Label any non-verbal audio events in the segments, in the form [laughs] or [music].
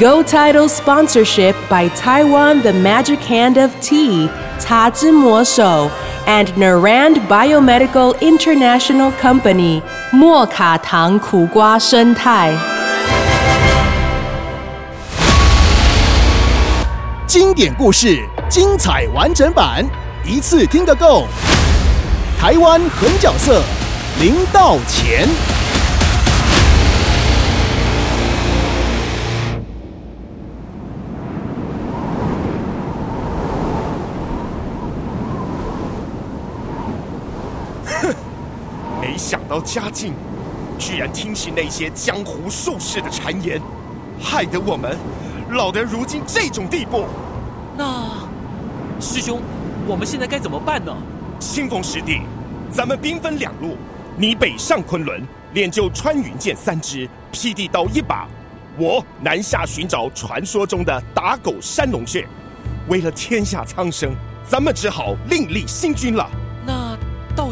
Go Title sponsorship by Taiwan The Magic Hand of Tea, Ta Zhi Mo Shou, and Narand Biomedical International Company, 莫卡糖苦瓜生态。经典故事，精彩完整版，一次听个够。台湾狠角色，零到钱。 想到嘉靖居然听信那些江湖术士的谗言，害得我们老得如今这种地步。那师兄，我们现在该怎么办呢？清风师弟，咱们兵分两路，你北上昆仑练就穿云箭三支，劈地刀一把；我南下寻找传说中的打狗山龙穴。为了天下苍生，咱们只好另立新军了。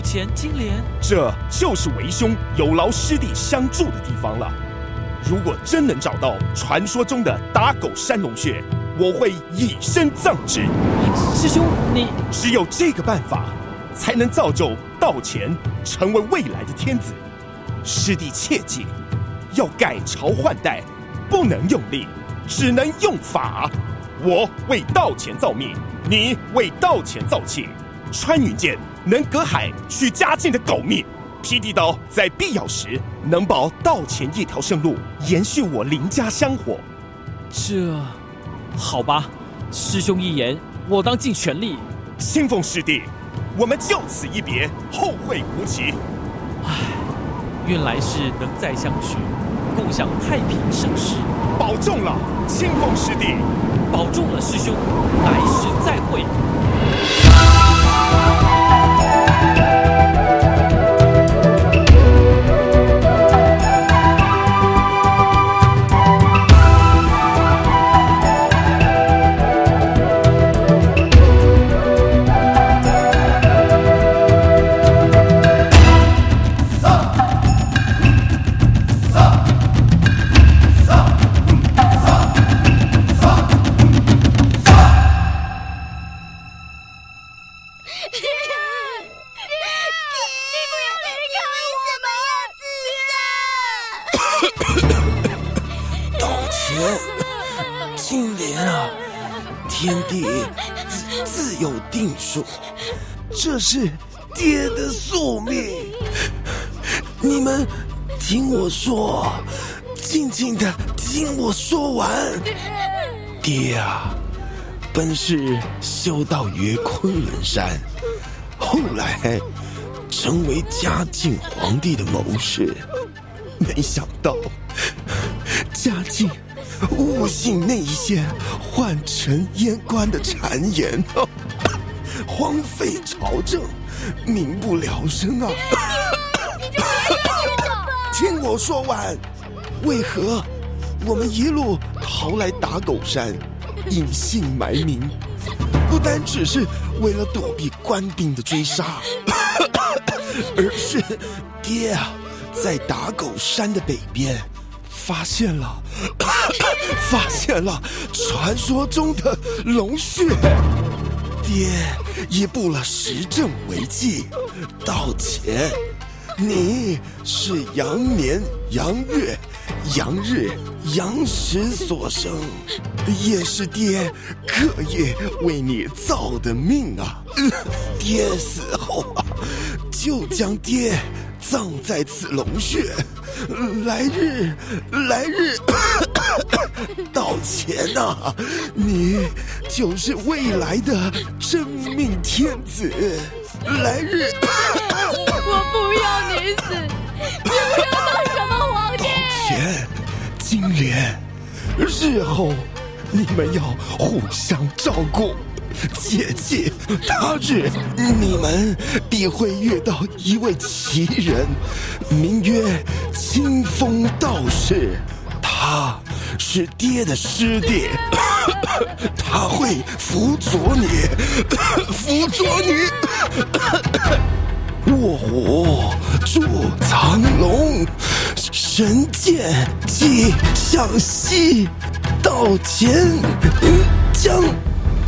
那道前金莲，这就是为兄有劳师弟相助的地方了。如果真能找到传说中的打狗山龙穴，我会以身葬之。师兄你只有这个办法，才能造就道前成为未来的天子。师弟切记，要改朝换代，不能用力，只能用法。我为道前造命，你为道前造气。穿云箭能隔海取家境的狗命，劈地刀在必要时能保道前一条生路，延续我林家香火。这好吧，师兄一言，我当尽全力。清风师弟，我们就此一别，后会无期。唉愿来世能再相聚，共享太平盛世。保重了，清风师弟。保重了，师兄，来世再会。道是爹的宿命。你们听我说，静静的听我说完。爹啊，本是修道于昆仑山，后来成为嘉靖皇帝的谋士，没想到。嘉靖误信那些宦臣阉官的谗言，荒废朝政，民不聊生啊！[laughs] 听我说完，为何我们一路逃来打狗山，隐姓埋名，不单只是为了躲避官兵的追杀，而是爹啊，在打狗山的北边。发现了，[coughs] 发现了传说中的龙穴，爹已布了时政为纪，道歉。你是羊年羊月羊日羊时所生，也是爹刻意为你造的命啊！爹死后啊，就将爹葬在此龙穴。来日，来日，[coughs] 道歉呐、你就是未来的真命天子。来日，[laughs] 我不要你死，[laughs] 你不要当什么皇帝。道歉，金莲，日后你们要互相照顾。切记，他日你们必会遇到一位奇人，名曰清风道士。他是爹的师弟，[laughs] 他会辅佐你，[laughs] 辅佐你。卧虎助藏龙，神剑即向西，道前将。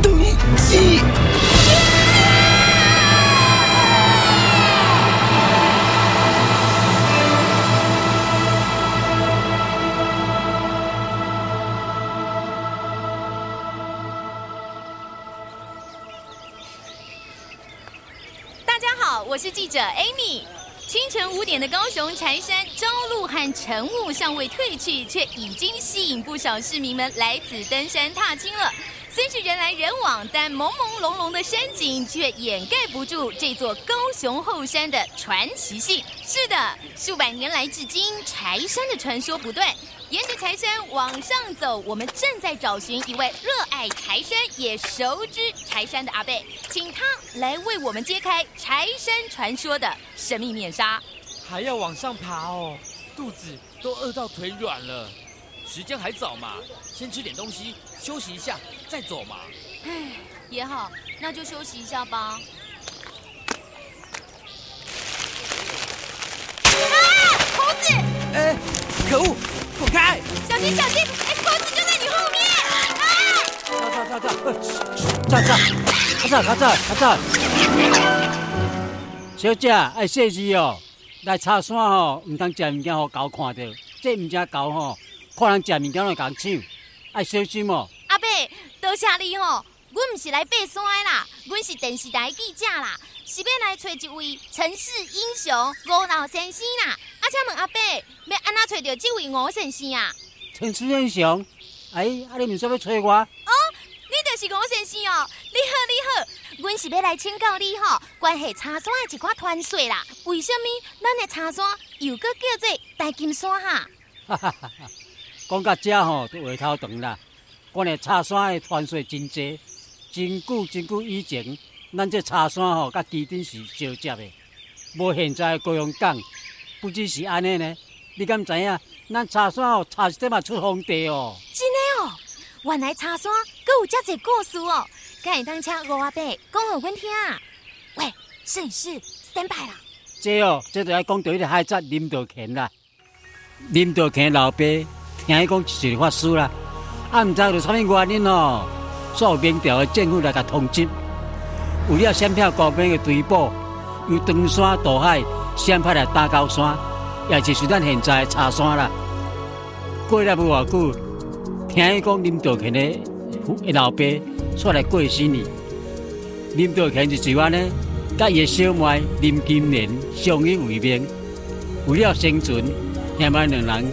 登基。是记者 Amy。清晨五点的高雄柴山，朝露和晨雾尚未褪去，却已经吸引不少市民们来此登山踏青了。虽是人来人往，但朦朦胧胧的山景却掩盖不住这座高雄后山的传奇性。是的，数百年来至今，柴山的传说不断。沿着柴山往上走，我们正在找寻一位热爱柴山也熟知柴山的阿贝，请他来为我们揭开柴山传说的神秘面纱。还要往上爬哦，肚子都饿到腿软了。时间还早嘛，先吃点东西，休息一下再走嘛。唉，也好，那就休息一下吧。啊，猴子！哎，可恶，滚开！小心小心！哎，猴子就在你后面！啊！咔嚓咔嚓，咔嚓咔嚓咔嚓咔嚓。小姐爱细致哦，来茶山吼，唔通食物件，互狗看到，这唔正狗吼。看人食物件会讲抢，爱小心哦。阿伯，多谢你吼，阮唔是来爬山的啦，阮是电视台记者啦，是要来找一位城市英雄吴老先生啦。啊，请问阿伯，要安怎找到这位吴先生啊？城市英雄？哎，啊你唔说要找我？哦，你就是吴先生哦，你好你好，阮是要来请教你吼，关系茶山的一寡传说啦。为什么咱的茶山又搁叫做大金山哈？哈哈哈哈。讲到这吼，都话头长啦。关于茶山的传说真多，真久真久以前，咱这茶山吼，甲基顶是相接的。无现在高雄港，不只是安尼呢。你敢知影？咱茶山哦，茶一点嘛出皇帝哦。真的哦，原来茶山阁有这个故事哦。敢会当请吴阿伯讲互阮听。喂，摄影师，stand by 啦。这哦，这就要讲到迄个海贼林道乾啦。林道乾老爸。听伊讲是法师啦，啊，毋知有啥物原因哦，受明朝的政府来甲通缉，为了闪票高兵的追捕，由登山渡海，先派来打高山，也就是咱现在茶山啦。过了无偌久，听伊讲林道乾的老爸出来过新年，林道乾就随安呢，甲伊的小妹林金莲相依为命，为了生存，兄妹两人。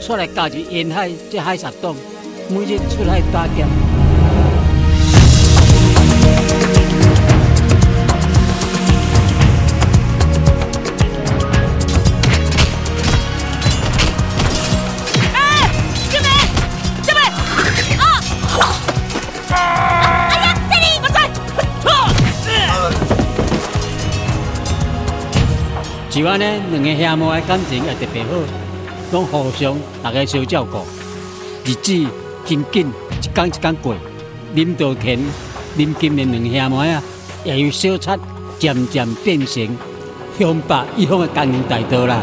出来加入沿海这海沙洞，每日出来打劫。就安呢，两个兄妹的感情也特别好。拢互相大家相照顾，日子紧紧一天一天过。林道田、林金莲两兄妹啊，也由小七渐渐变成向北一方的江大多啦。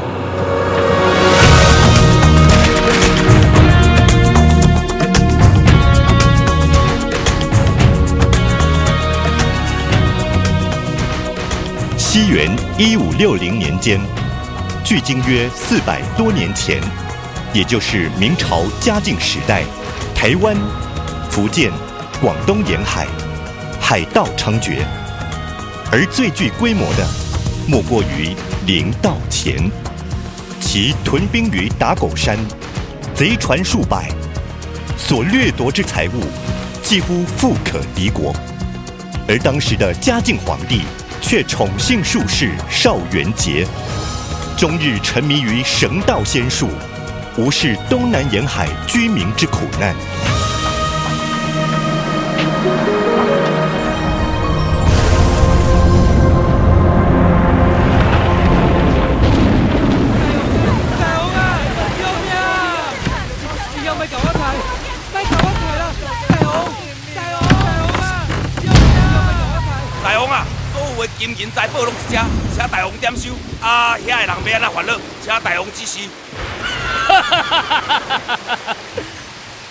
西元一五六零年间。距今约四百多年前，也就是明朝嘉靖时代，台湾、福建、广东沿海海盗猖獗，而最具规模的莫过于林道乾，其屯兵于打狗山，贼船数百，所掠夺之财物几乎富可敌国，而当时的嘉靖皇帝却宠幸术士邵元杰。终日沉迷于神道仙术，无视东南沿海居民之苦难。金银财宝拢是这，请大王点收。啊，遐个人要安怎烦恼，请大王指示。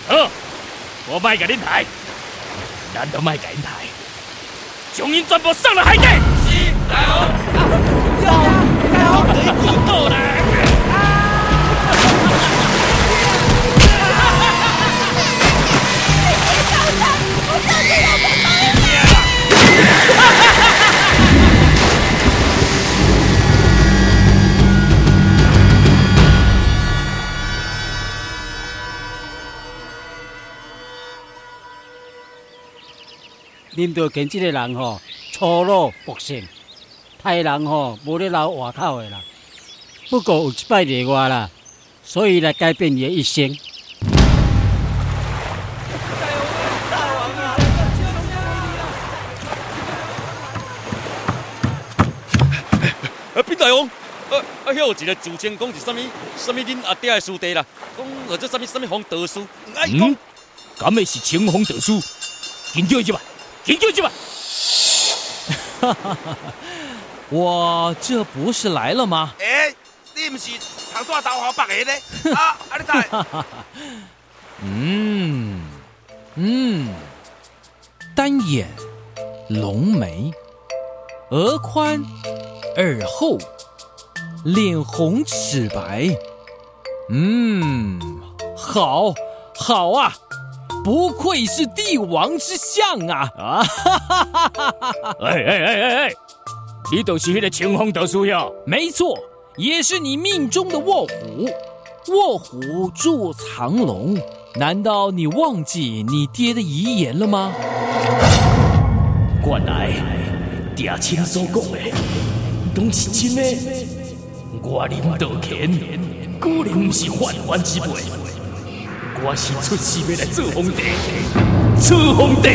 好，我卖给恁抬，咱都卖给恁抬，将因全部送了海底。是，大王。大王，大王，林道乾这个人吼，粗鲁薄性，太人吼无咧留外口的啦。不过有一摆例外啦，所以来改变伊的一生。大王，啊啊，遐有一个自称讲是啥物啥物恁阿爹的师弟啦，讲或者啥物啥物黄德书，哎讲，敢会是青红德书？紧叫一吧，紧叫一吧！哈哈哈！我这不是来了吗？哎，你不是唐大白的呢？[laughs] 啊，阿你在？[laughs] 嗯嗯，单眼，浓眉，额宽，耳厚，脸红齿白。嗯，好，好啊！不愧是帝王之相啊！啊哈哈哈哈哈！哎哎哎哎哎，你就是那个青红德叔呀？没错，也是你命中的卧虎。卧虎住藏龙，难道你忘记你爹的遗言了吗？原来爹亲所讲的都是真的。我林道乾果然不是泛泛之辈。我是出世要来做皇帝，做皇帝。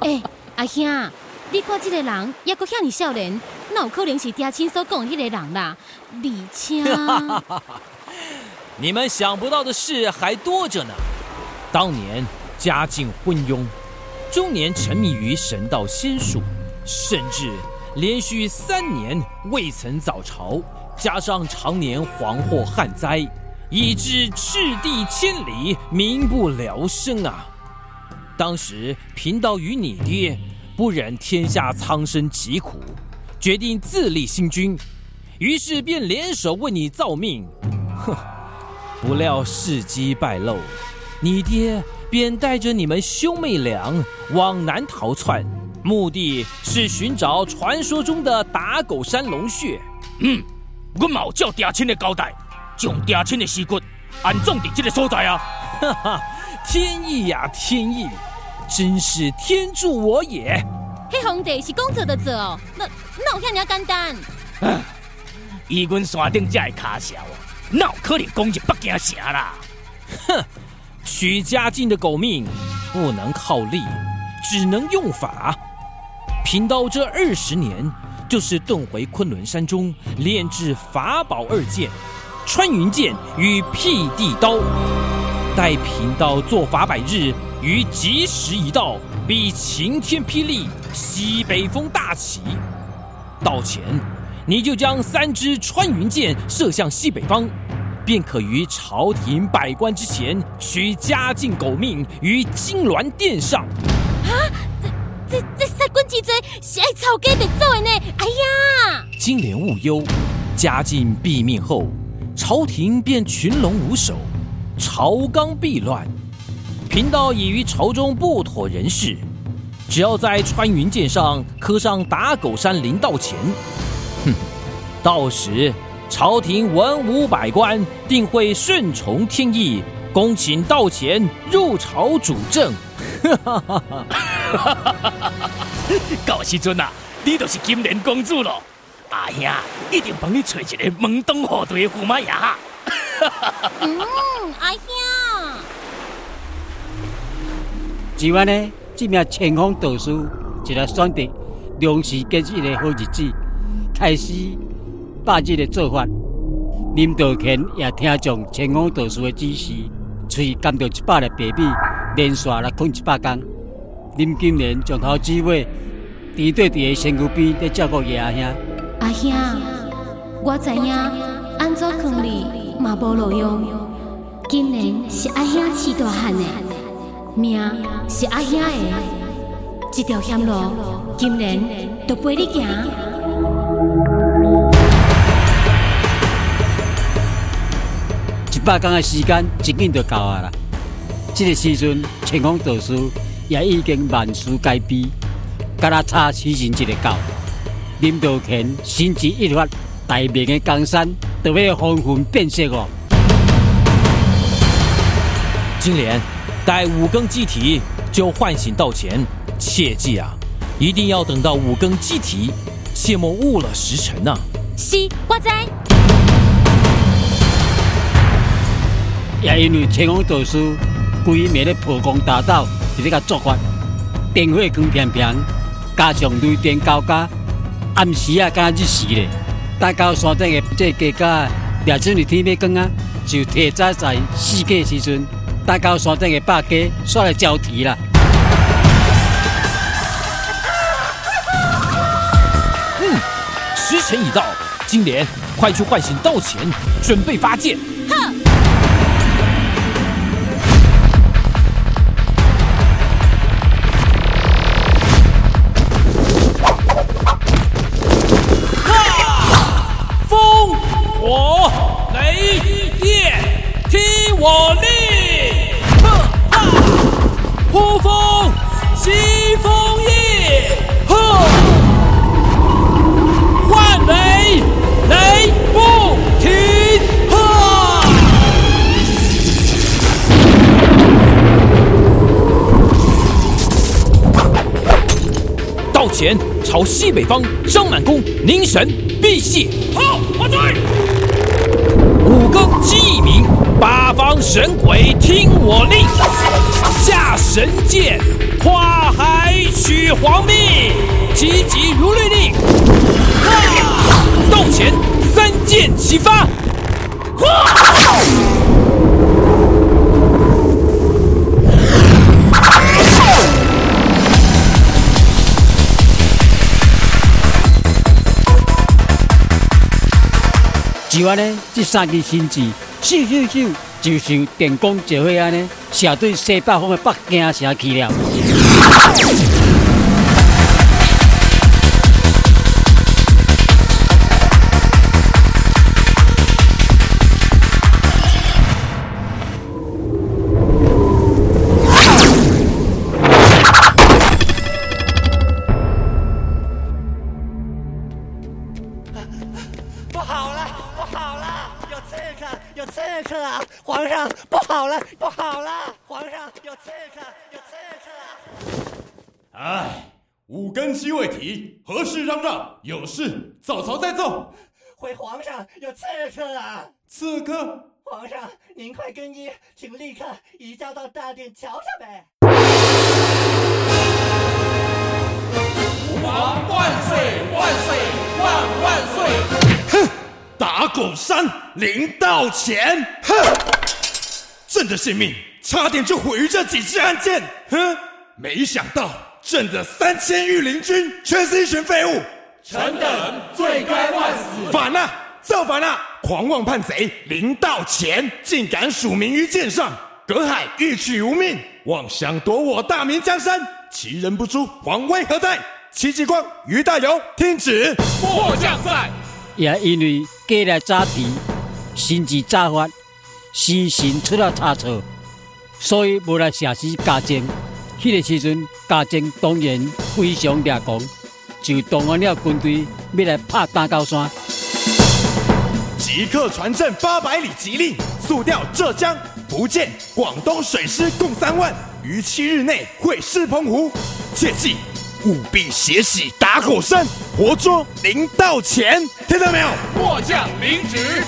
[laughs] 哎，阿兄，你看这个人也阁遐尼少年，那有可能是爹亲所讲迄个人啦？而且，[laughs] 你们想不到的事还多着呢。当年家境昏庸，终年沉迷于神道仙术，甚至连续三年未曾早朝。加上常年蝗祸旱灾，以致赤地千里，民不聊生啊！当时贫道与你爹不忍天下苍生疾苦，决定自立新君，于是便联手为你造命。哼！[laughs] 不料事机败露，你爹便带着你们兄妹俩往南逃窜，目的是寻找传说中的打狗山龙穴。嗯。[clears throat] 我冇照爹亲的交代，将爹亲的尸骨安葬在这个所在啊！哈哈，天意呀，天意，真是天助我也！迄皇帝是讲做就做哦，那那有遐尔简单？啊！以阮山顶这的卡小，哪有可能攻入北京城啦？哼！许家境的狗命不能靠力，只能用法。贫道这二十年。就是遁回昆仑山中炼制法宝二剑，穿云剑与辟地刀。待贫道做法百日，于吉时一到，必晴天霹雳，西北风大起。到前，你就将三支穿云箭射向西北方，便可于朝廷百官之前取嘉靖狗命于金銮殿上。啊！官之罪是爱抄家别做的呢！哎呀，金莲勿忧，嘉靖毙命后，朝廷便群龙无首，朝纲必乱。贫道已于朝中不妥人事，只要在穿云箭上刻上打狗山林道前，哼，到时朝廷文武百官定会顺从天意，恭请道前入朝主政。哈哈哈哈哈！[laughs] 到时阵啊，你就是金莲公主了。阿兄一定帮你找一个门当户对的驸马爷。[laughs] 嗯，阿兄。今晚呢，这名清风道士就来选择良时吉日的好日子，开始百日的做法。林道乾也听从清风导师的指示，喙甘着一百个白米，连续来困一百工。林金莲从头至尾，伫对伫个身躯边在照顾叶阿兄。阿兄，我知影安怎劝你嘛无路用，今年是阿兄饲大汉的，命是阿兄的，这条险路今年就陪你行。一百天的时间一紧就到啊啦！这个时阵，前方导师也已经万事皆备，甲他差起成一个到。林道乾心急一发，大明的江山都要风云变色哦！金莲，待五更祭体就唤醒道前，切记啊，一定要等到五更祭体，切莫误了时辰呐！是，我知。也因为前方导师规暝咧破光大道，伫咧甲作法，电火光偏偏，加上雷电交加，暗时啊，敢日时咧，大到山顶的这家家，掠准日天要光啊，就提早在四界时阵，大到山顶的百家煞来交替啦。嗯，时辰已到，金莲，快去唤醒道前，准备发箭。哼。前朝西北方张满弓凝神避隙。好，我追！五更鸡一鸣，八方神鬼听我令，下神剑，跨海取皇命，急急如律令。道前三箭齐发，就安尼，这三支新字，咻咻咻，就像电光石火安尼，射对西北方的北京城去了。有刺客啊！刺客！皇上，您快更衣，请立刻移驾到大殿瞧瞧呗。吾王万岁万岁万万岁！哼，打狗山临到前，哼，朕的性命差点就毁于这几支暗箭，哼，没想到。朕的三千御林军全是一群废物，臣等罪该万死。反啊，造反啊！狂妄叛贼，临道前竟敢署名于剑上，隔海欲取无命，妄想夺我大明江山，其人不诛，皇威何在？戚继光、于大猷，听旨。末将在。也因为过来早提，心智早发，心神出了差错，所以无来下死加征。迄个时阵，嘉靖当然非常掠狂，就动员了军队要来拍大高山。即刻传朕八百里急令，速调浙江、福建、广东水师共三万，于七日内会师澎湖。切记，务必血洗打狗山，活捉林道乾。听到没有？末将领旨。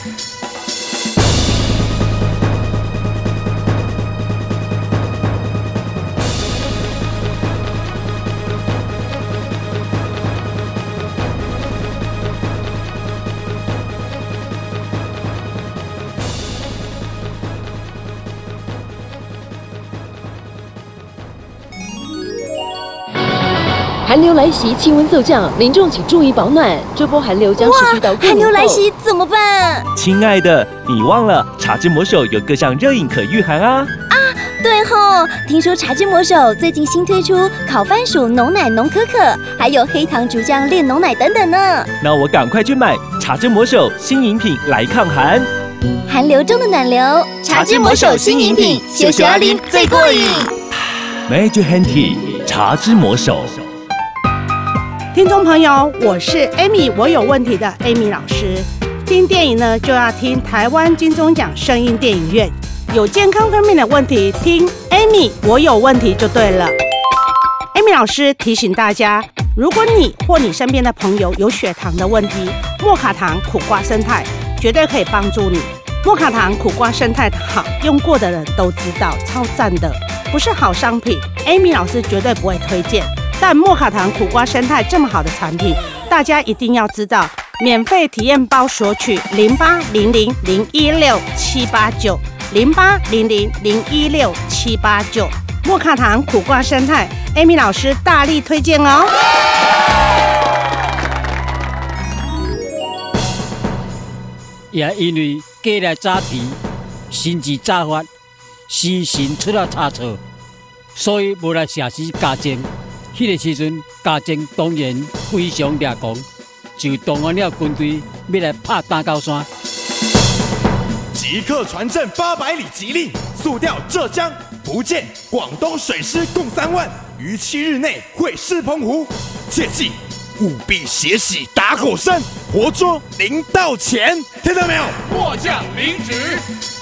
寒流来袭，气温骤降，民众请注意保暖。这波寒流将持续到过寒流来袭怎么办？亲爱的，你忘了茶之魔手有各项热饮可御寒啊！啊，对吼！听说茶之魔手最近新推出烤番薯浓奶浓可可，还有黑糖竹浆炼浓奶等等呢。那我赶快去买茶之魔手新饮品来抗寒。寒流中的暖流，茶之魔手新饮品，秀秀阿林最过瘾。Major Handy 茶之魔手。听众朋友，我是 Amy，我有问题的 Amy 老师。听电影呢，就要听台湾金钟奖声音电影院。有健康方面的问题，听 Amy，我有问题就对了。Amy 老师提醒大家，如果你或你身边的朋友有血糖的问题，莫卡糖苦瓜生态绝对可以帮助你。莫卡糖苦瓜生态好，用过的人都知道，超赞的，不是好商品，Amy 老师绝对不会推荐。但莫卡糖苦瓜生态这么好的产品，大家一定要知道。免费体验包索取零八零零零一六七八九零八零零零一六七八九。莫卡糖苦瓜生态，Amy 老师大力推荐哦。也因为过来早提，心智早发，心神出了差错，所以无来写诗加精。迄个时阵，家政当然非常掠狂，就动员了军队要来拍大高山。即刻传朕八百里急令，速调浙江、福建、广东水师共三万，于七日内会师澎湖。切记，务必血洗打狗山，活捉林道乾。听到没有？末将领旨。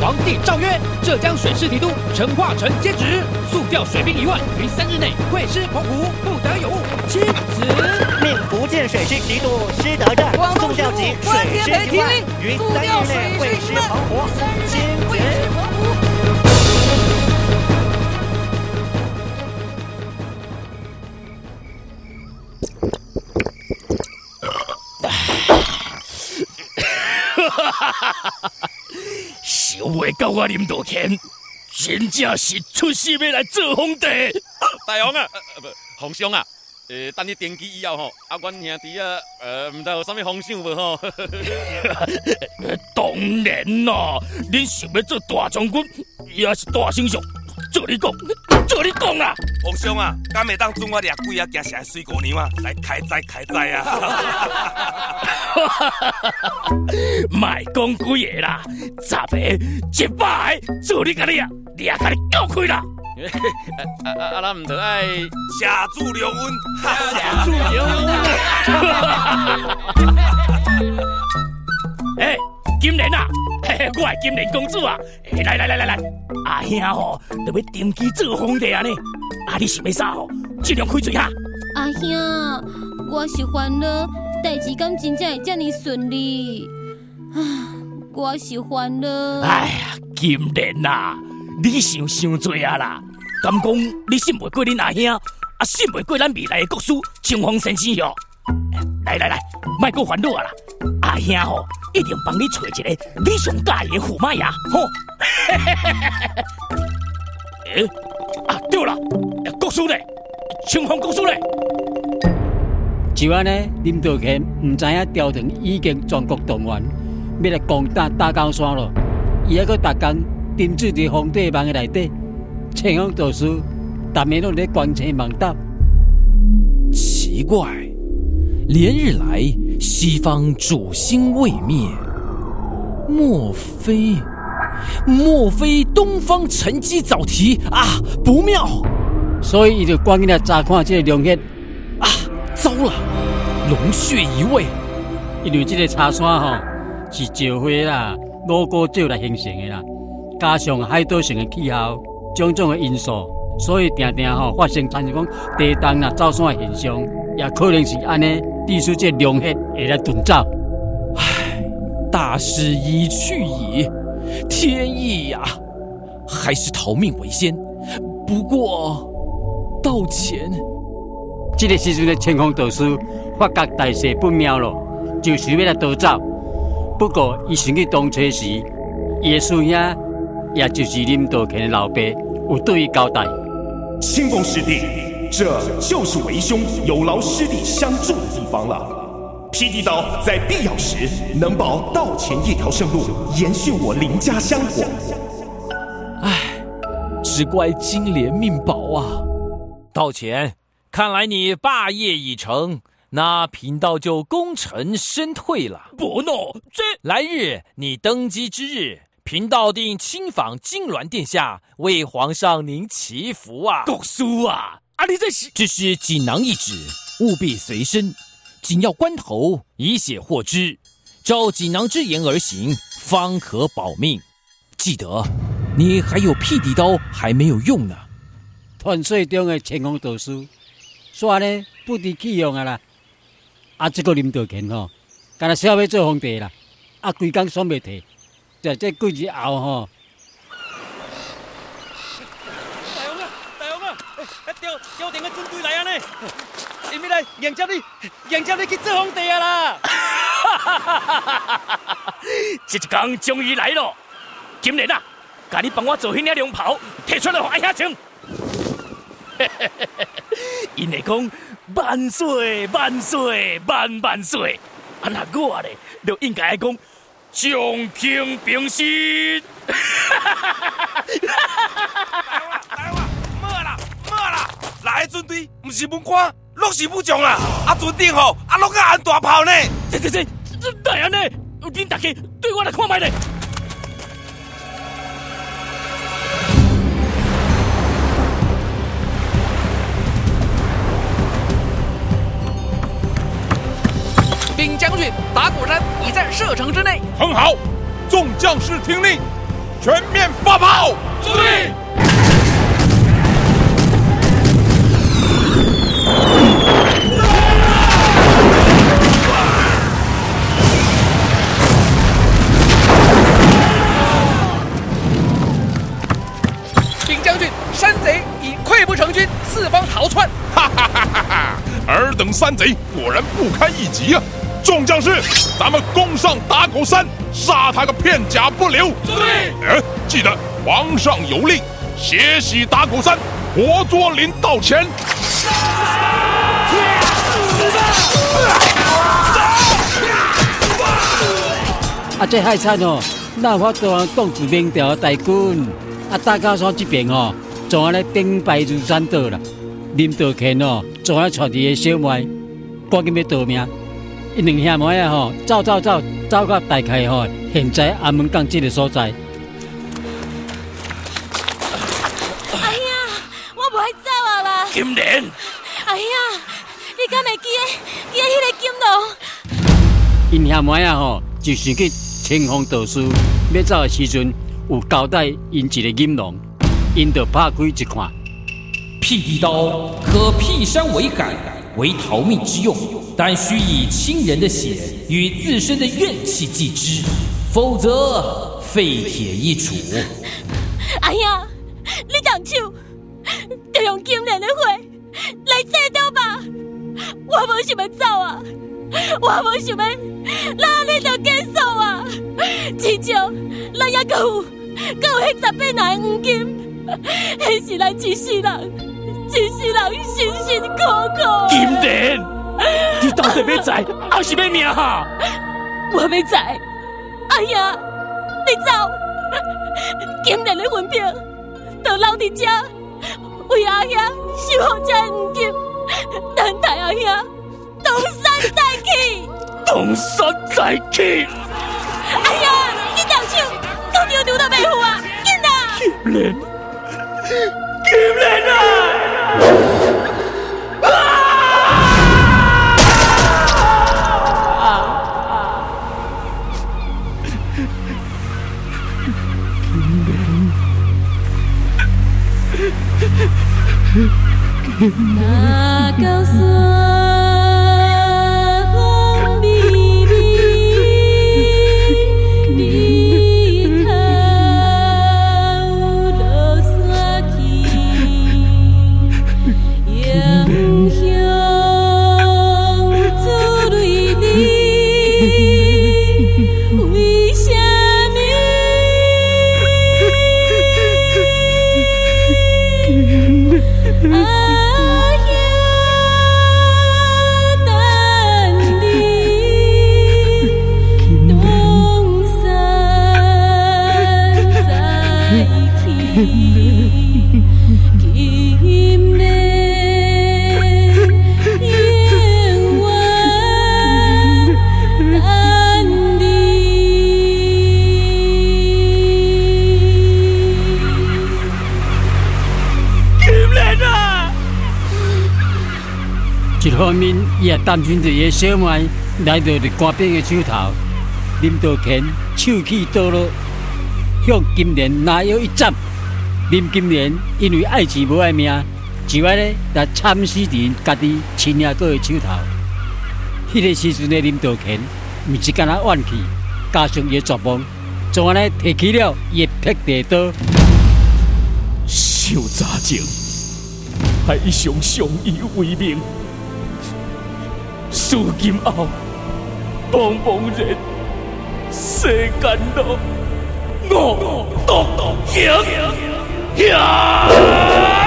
皇帝诏曰：浙江水师提督陈化成接旨，速调水兵一万，于三日内会师澎湖，不得有误。钦此。命福建水师提督施德正速调集水师一万，于三日内会师澎湖。钦此。想袂到我林道谦，真正是出师要来做皇帝。大王啊，不，皇上啊，呃，等你登基以后吼，啊，阮兄弟啊，呃，唔知有啥物方向无吼？[laughs] 当然啦，恁想要做大将军，也是大丞相。做你讲，做你讲啊！皇上啊，敢会当准我掠鬼啊，行下水姑娘啊，来开斋开斋啊！[laughs] 卖讲几个啦，十个、一百个，做你甲你啊，掠甲你搞开啦！啊啊啊！咱唔得爱下注留温，下注留温。哎，金莲啊！嘿嘿我系金莲公主啊！来来来来来，阿兄吼，就要登基做皇帝啊呢！啊，你想要啥吼？尽量开嘴哈！阿兄，我是烦恼，代志敢真正会这么顺利？啊，我是烦恼。哎呀，金莲啊，你想想多啊啦！敢讲你信袂过恁阿兄，啊信袂过咱未来的国师清风先生哟！来来来，卖过烦恼啊啦！阿兄吼。一定帮你找一个你上介意的驸马爷，吼！[laughs] 诶，啊对了，国师呢，清风国师呢。就安尼，林道乾唔知影朝廷已经全国动员，要来攻打大高山了。伊还阁逐工沉醉伫皇帝梦的内底，清风读书，逐暝拢在观车梦到。奇怪，连日来。西方主星未灭，莫非？莫非东方沉机早提啊？不妙！所以伊就赶紧来查看这个龙穴啊！糟了，龙穴移位，因为这个茶山吼是石灰啦、罗锅石来形成的啦，加上海岛性的气候种种的因素，所以常常吼发生产生讲地动啦、造山的现象，也可能是安尼。地书这龙血也来遁走，唉，大势已去矣，天意呀，还是逃命为先。不过，道前，这个时阵的清风导师发觉大势不妙了，就想要来逃走，不过伊想去动车时，耶稣呀也就是林道乾的老爸，有对伊交代。清风师弟，这就是为兄有劳师弟相助的地方了。霹雳刀在必要时能保道前一条生路，延续我林家香火。唉，只怪金莲命薄啊！道前，看来你霸业已成，那贫道就功成身退了。不诺，这来日你登基之日，贫道定亲访金銮殿下，为皇上您祈福啊！国叔啊，啊你这是只是锦囊一纸，务必随身。紧要关头，以血获之，照锦囊之言而行，方可保命。记得，你还有辟地刀还没有用呢。传说中的乾坤道书，说呢不得弃用啊啦。啊，这个林道乾吼，干那想要做皇帝啦，啊，规工爽袂提，在这几日后吼。大王啊，大王啊，调调定个军队来啊呢！因为来迎接你，迎接你去做皇帝啊啦！这 [laughs] 一天终于来了，今日啊，甲你帮我做迄领龙袍，摕出来给阿兄穿。[laughs] 因会讲万岁万岁万万岁，啊那我咧就应该讲将平平息。大王，莫啦莫啦，来军队不是文官。落是武将啊！啊，船顶吼，啊，落个安大炮呢？这这这，大人呢？恁大家对我来看卖咧。兵将军，打鼓山已在射程之内。很好，众将士听令，全面发炮！注意！四方逃窜。哈哈哈哈哈！尔等山贼果然不堪一击啊！众将士，咱们攻上打狗山，杀他个片甲不留。注意！哎，记得皇上有令，血洗打狗山，活捉林道乾。杀！死吧！啊，这害惨哦！那我当挡住明朝大军，啊，大家说这边哦。怎啊咧兵败如山倒啦？林道乾哦，怎啊带伊个小妹赶紧要逃命？一两兄妹啊吼，走走走，走到大概吼，现在阿门港这个所在。哎呀，我不爱走啊啦！金莲，哎呀，你敢会记得记得迄个金龙？因兄妹啊吼，就是去清风道书，要走的时阵有交代因一个金龙。因就拍开一看，辟地刀可辟山为海，为逃命之用，但需以亲人的血与自身的怨气祭之，否则废铁一杵。[laughs] 哎呀，你动手就用金莲的血来切掉吧！我无想要走啊，我无想要拉你就结束啊！至少咱也够有够有迄十八男黄金。迄是咱一世人，一世人辛辛苦苦。金莲，你到底要在还是要命哈？我要在。哎呀，你走！金莲的魂魄都留伫这，为阿兄守护这黄金，等待阿兄东山再起。东山再起！哎呀，你动手，都丢丢到白虎啊！金莲。金莲啊！那高山。一方面，伊也担心着伊小妹来到着官兵的手头，林道乾手起刀落，向金莲拿腰一斩。林金莲因为爱钱无爱命，就爱咧来惨死伫家己亲阿哥的手头。迄个时阵的林道乾，毋是干那怨气，加上伊绝望，就安尼提起了伊的劈地刀。小早前，还一向相依为命，如今后茫茫人世间路，我独行行。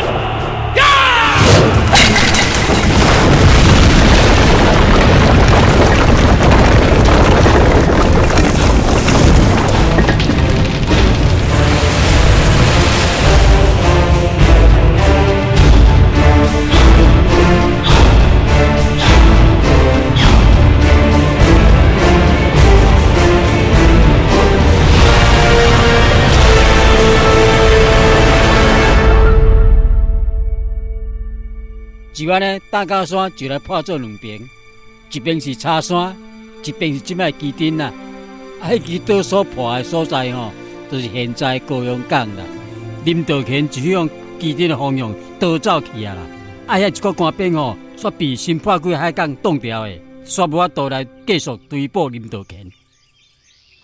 就安尼，大高山就来破做两边，一边是茶山，一边是即摆基丁啦。啊，迄支刀所破的所在吼，就是现在高阳港啦。林道乾就向基丁的方向倒走去啊啦。啊，遐一个官兵吼，煞被新破几海港挡掉的，煞无法度来继续追捕林道乾。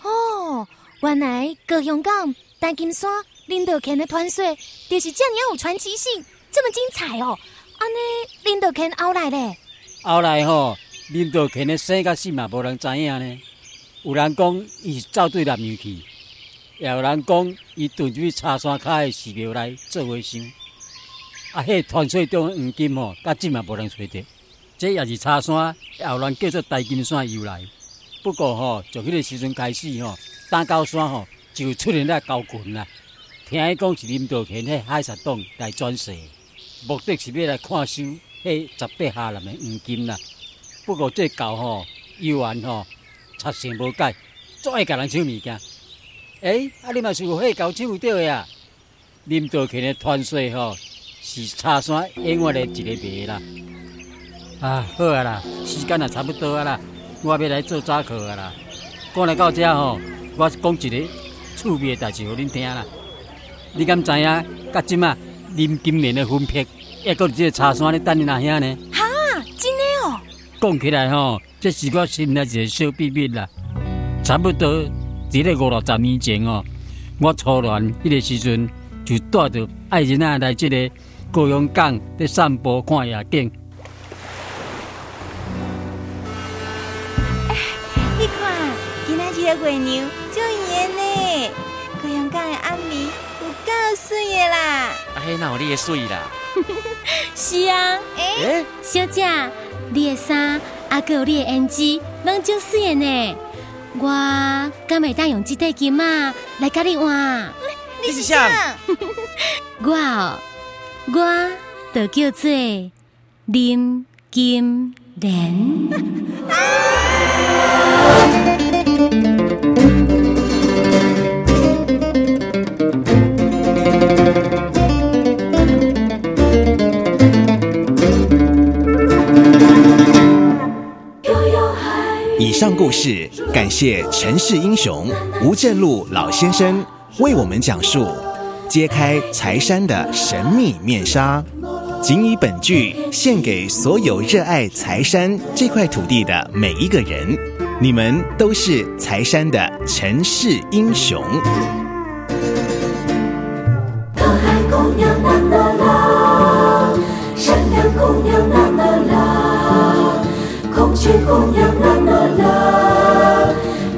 哦，原来高阳港、大金山、林道乾的团队，就是这样有传奇性，这么精彩哦。安尼林道乾后来咧？后来吼，林道乾的生甲死嘛，无人知影呢。有人讲伊是走对南洋去，也有人讲伊遁入去茶山骹的寺庙内做和尚。啊，迄团队中黄金吼，到今嘛无人找着。这也是茶山后来叫做大金山由来。不过吼，从迄个时阵开始吼，大高山吼就出现了高群啦。听讲是林道乾迄海沙洞来转世。目的是要来看收迄十八下人的黄金啦。不过这狗吼，游玩吼，插性无改，总爱甲人抢物件。诶，啊，你嘛是有迄狗抢到的啊？林道乾的传说吼，是茶山永远的一个谜啦。啊，好啊啦，时间也差不多啊啦，我要来做早课啊啦。讲来到这吼，我讲一个趣味的代志互恁听啦。你敢知影？甲即嘛？林金莲的分批，还搁这个茶山咧等你阿兄呢。哈，真的哦。讲起来吼，这是我心内一个小秘密啦。差不多伫咧五六十年前哦，我初恋迄个时阵就带着爱人啊来这个高阳港咧散步看夜景。哎，你看，今仔日的月亮就圆呢，高阳港的暗暝有够水的啦。嘿，那有你的水啦？[laughs] 是啊，哎，小姐，你的衫啊，还有你的胭脂，拢足水的呢。我敢会当用这块金啊来甲你换？你是谁？[laughs] 我哦，我就叫做林金莲。[laughs] 以上故事感谢陈氏英雄吴振禄老先生为我们讲述揭开财山的神秘面纱，仅以本剧献给所有热爱财山这块土地的每一个人，你们都是财山的陈氏英雄。孔雀姑娘啦啦啦，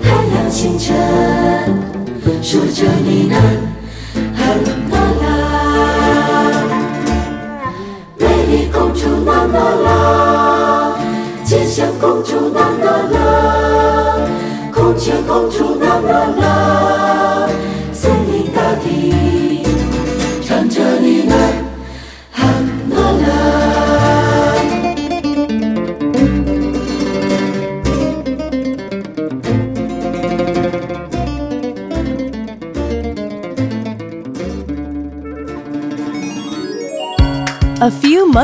太阳清晨说着呢喃，很啦。啦，美丽公主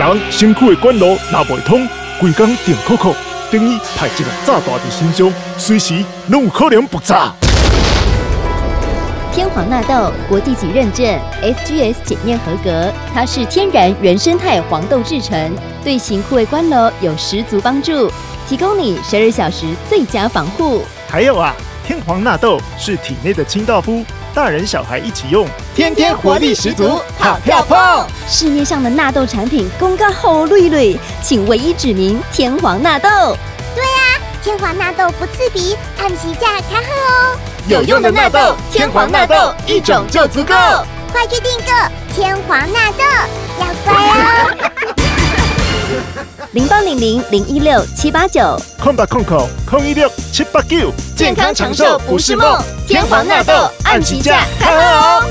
人身躯的管路拉袂通，规工电扣扣，等于派一个炸弹伫身上，随时拢有可能爆炸。天皇纳豆国际级认证，SGS 检验合格，它是天然原生态黄豆制成，对型枯萎关楼有十足帮助，提供你十二小时最佳防护。还有啊，天皇纳豆是体内的清道夫，大人小孩一起用，天天活力十足，跑跳碰。市面上的纳豆产品公告好绿绿，请唯一指明天皇纳豆。对啊，天皇纳豆不刺鼻，按时价开喝哦。有用的纳豆，天皇纳豆一种就足够。快去订购天皇纳豆，要乖哦。[laughs] 零八零零零一六七八九，空八空口空一六七八九，健康长寿不是梦。天皇纳豆按起价开喝哦。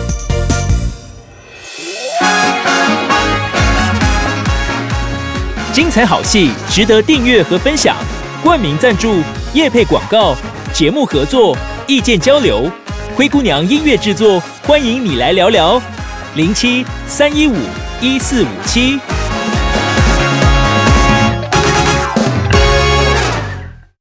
精彩好戏值得订阅和分享，冠名赞助、业配广告、节目合作、意见交流，灰姑娘音乐制作，欢迎你来聊聊，零七三一五一四五七。